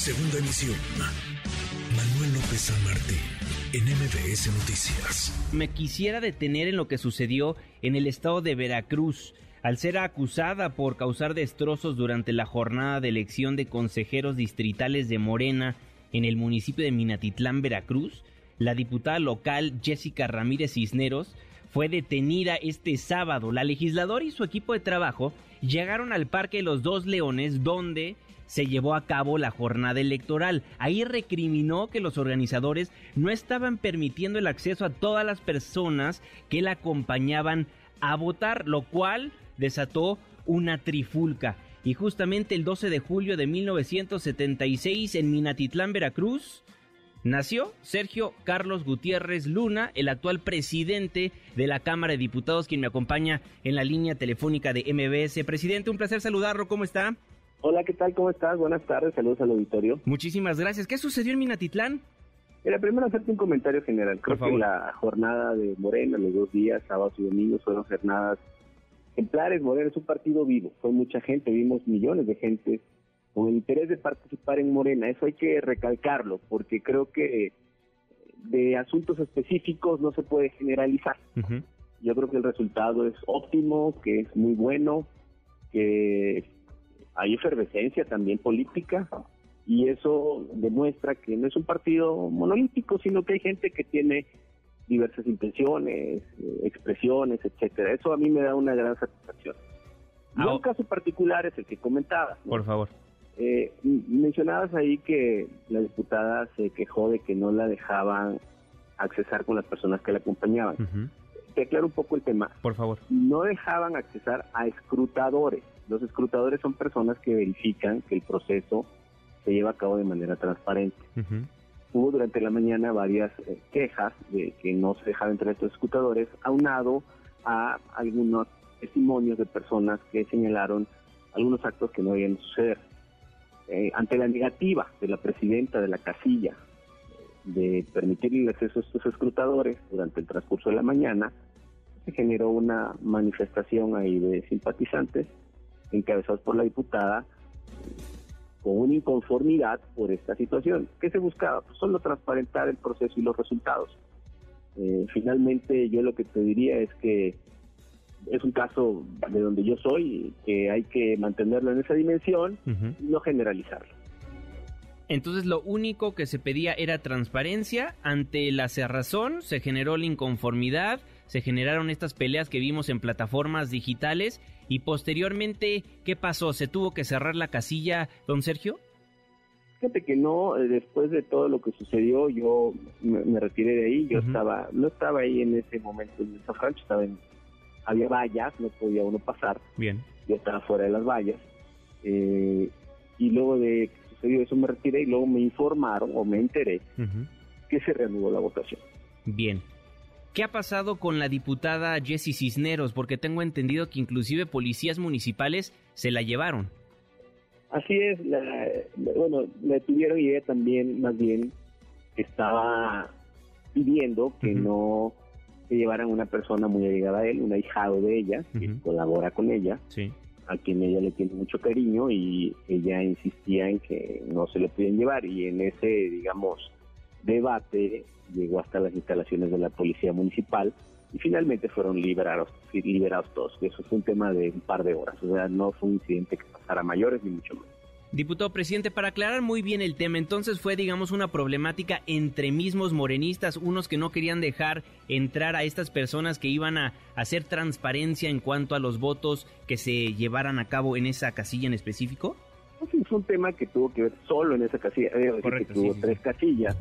Segunda emisión. Manuel López San en MBS Noticias. Me quisiera detener en lo que sucedió en el estado de Veracruz. Al ser acusada por causar destrozos durante la jornada de elección de consejeros distritales de Morena en el municipio de Minatitlán, Veracruz, la diputada local Jessica Ramírez Cisneros fue detenida este sábado. La legisladora y su equipo de trabajo llegaron al Parque Los Dos Leones, donde se llevó a cabo la jornada electoral. Ahí recriminó que los organizadores no estaban permitiendo el acceso a todas las personas que la acompañaban a votar, lo cual desató una trifulca. Y justamente el 12 de julio de 1976 en Minatitlán, Veracruz, nació Sergio Carlos Gutiérrez Luna, el actual presidente de la Cámara de Diputados, quien me acompaña en la línea telefónica de MBS. Presidente, un placer saludarlo, ¿cómo está? Hola, ¿qué tal? ¿Cómo estás? Buenas tardes, saludos al auditorio. Muchísimas gracias. ¿Qué sucedió en Minatitlán? Era primero hacerte un comentario general. Creo que la jornada de Morena, los dos días, sábados y domingos, fueron jornadas ejemplares. Morena es un partido vivo, fue mucha gente, vimos millones de gente con el interés de participar en Morena. Eso hay que recalcarlo, porque creo que de asuntos específicos no se puede generalizar. Yo creo que el resultado es óptimo, que es muy bueno, que hay efervescencia también política y eso demuestra que no es un partido monolítico, sino que hay gente que tiene diversas intenciones, eh, expresiones, etcétera. Eso a mí me da una gran satisfacción. un caso particular es el que comentabas. Por favor. Eh, mencionabas ahí que la diputada se quejó de que no la dejaban accesar con las personas que la acompañaban. Te aclaro un poco el tema. Por favor. No dejaban accesar a escrutadores. Los escrutadores son personas que verifican que el proceso se lleva a cabo de manera transparente. Hubo durante la mañana varias eh, quejas de que no se dejaban entrar estos escrutadores, aunado a algunos testimonios de personas que señalaron algunos actos que no debían suceder. Eh, ante la negativa de la presidenta de la casilla de permitir el acceso a estos escrutadores durante el transcurso de la mañana, se generó una manifestación ahí de simpatizantes encabezados por la diputada, con una inconformidad por esta situación. ¿Qué se buscaba? Pues solo transparentar el proceso y los resultados. Eh, finalmente, yo lo que te diría es que es un caso de donde yo soy, que hay que mantenerlo en esa dimensión y no generalizarlo. Entonces lo único que se pedía era transparencia. Ante la cerrazón se generó la inconformidad, se generaron estas peleas que vimos en plataformas digitales y posteriormente, ¿qué pasó? ¿Se tuvo que cerrar la casilla, don Sergio? Fíjate que no, eh, después de todo lo que sucedió, yo me, retiré de ahí, yo estaba, no estaba ahí en ese momento en San Francisco, estaba en, había vallas, no podía uno pasar. Bien. Yo estaba fuera de las vallas. Eh, y luego de que sucedió eso me retiré y luego me informaron o me enteré que se reanudó la votación. Bien. ¿Qué ha pasado con la diputada Jessie Cisneros? Porque tengo entendido que inclusive policías municipales se la llevaron. Así es, bueno, la detuvieron y ella también, más bien, estaba pidiendo que no se llevaran una persona muy allegada a él, un ahijado de ella, que colabora con ella, a quien ella le tiene mucho cariño y ella insistía en que no se lo pueden llevar y en ese, digamos, debate llegó hasta las instalaciones de la policía municipal y finalmente fueron liberados, liberados todos. Eso fue un tema de un par de horas, o sea, no fue un incidente que pasara a mayores ni mucho más. Diputado presidente, para aclarar muy bien el tema, entonces fue, digamos, una problemática entre mismos morenistas, unos que no querían dejar entrar a estas personas que iban a hacer transparencia en cuanto a los votos que se llevaran a cabo en esa casilla en específico. fue un tema que tuvo que ver solo en esa casilla, Correcto, que tuvo tres casillas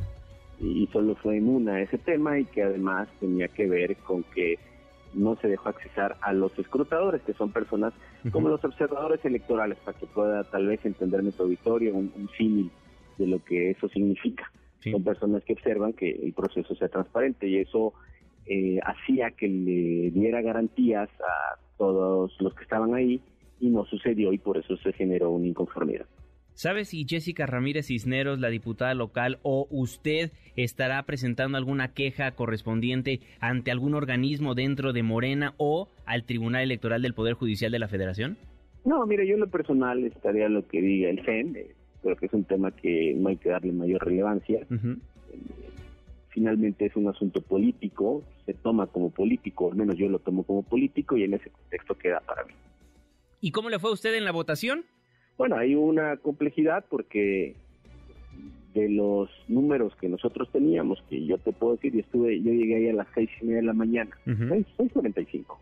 y solo fue en una ese tema y que además tenía que ver con que no se dejó accesar a los escrutadores, que son personas como los observadores electorales, para que pueda tal vez entender nuestro auditorio un, un símil de lo que eso significa. Son personas que observan que el proceso sea transparente y eso eh, hacía que le diera garantías a todos los que estaban ahí y no sucedió y por eso se generó una inconformidad. ¿Sabe si Jessica Ramírez Cisneros, la diputada local, o usted estará presentando alguna queja correspondiente ante algún organismo dentro de Morena o al Tribunal Electoral del Poder Judicial de la Federación? No, mire, yo en lo personal estaría lo que diga el CEN. creo que es un tema que no hay que darle mayor relevancia. Finalmente es un asunto político, se toma como político, al menos yo lo tomo como político y en ese contexto queda para mí. ¿Y cómo le fue a usted en la votación? Bueno, hay una complejidad porque de los números que nosotros teníamos, que yo te puedo decir, yo estuve, yo llegué ahí a las seis y media de la mañana, seis, cuarenta y cinco,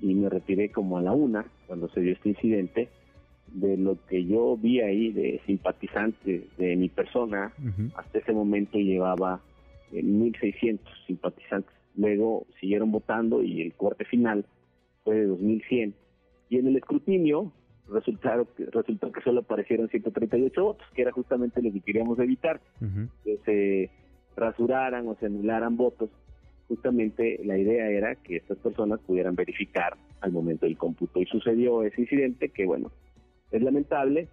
y me retiré como a la una cuando se dio este incidente. De lo que yo vi ahí de simpatizantes de mi persona, hasta ese momento llevaba eh, 1.600 simpatizantes. Luego siguieron votando y el corte final fue de 2.100. Y en el escrutinio resultaron, resultó que solo aparecieron 138 votos, que era justamente lo que queríamos evitar, que se rasuraran o se anularan votos. Justamente la idea era que estas personas pudieran verificar al momento del cómputo. Y sucedió ese incidente que, bueno, es lamentable,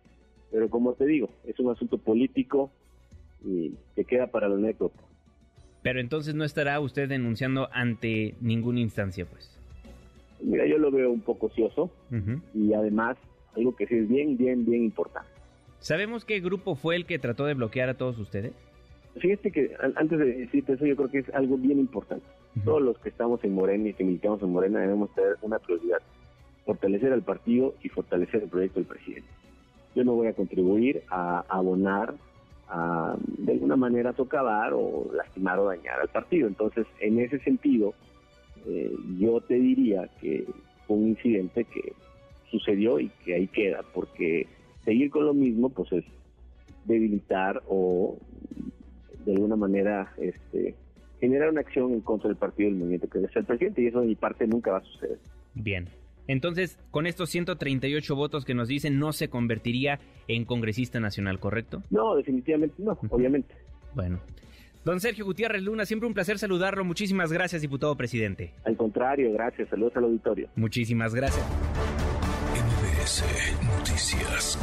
pero como te digo, es un asunto político y que queda para la anécdota. Pero entonces no estará usted denunciando ante ninguna instancia, pues. Mira, yo lo veo un poco ocioso y además algo que sí es bien, bien, bien importante. ¿Sabemos qué grupo fue el que trató de bloquear a todos ustedes? Fíjate que antes de decirte eso, yo creo que es algo bien importante. Todos los que estamos en Morena y que militamos en Morena debemos tener una prioridad, fortalecer al partido y fortalecer el proyecto del presidente. Yo no voy a contribuir a abonar, a, de alguna manera socavar o lastimar o dañar al partido. Entonces, en ese sentido, eh, yo te diría que fue un incidente que sucedió y que ahí queda, porque seguir con lo mismo pues es debilitar o de alguna manera este generar una acción en contra del partido del movimiento que es el presidente y eso de mi parte nunca va a suceder. Bien. Entonces, con estos 138 votos que nos dicen, no se convertiría en congresista nacional, ¿correcto? No, definitivamente no, obviamente. Bueno. Don Sergio Gutiérrez Luna, siempre un placer saludarlo. Muchísimas gracias, diputado presidente. Al contrario, gracias. Saludos al auditorio. Muchísimas gracias. MBS Noticias.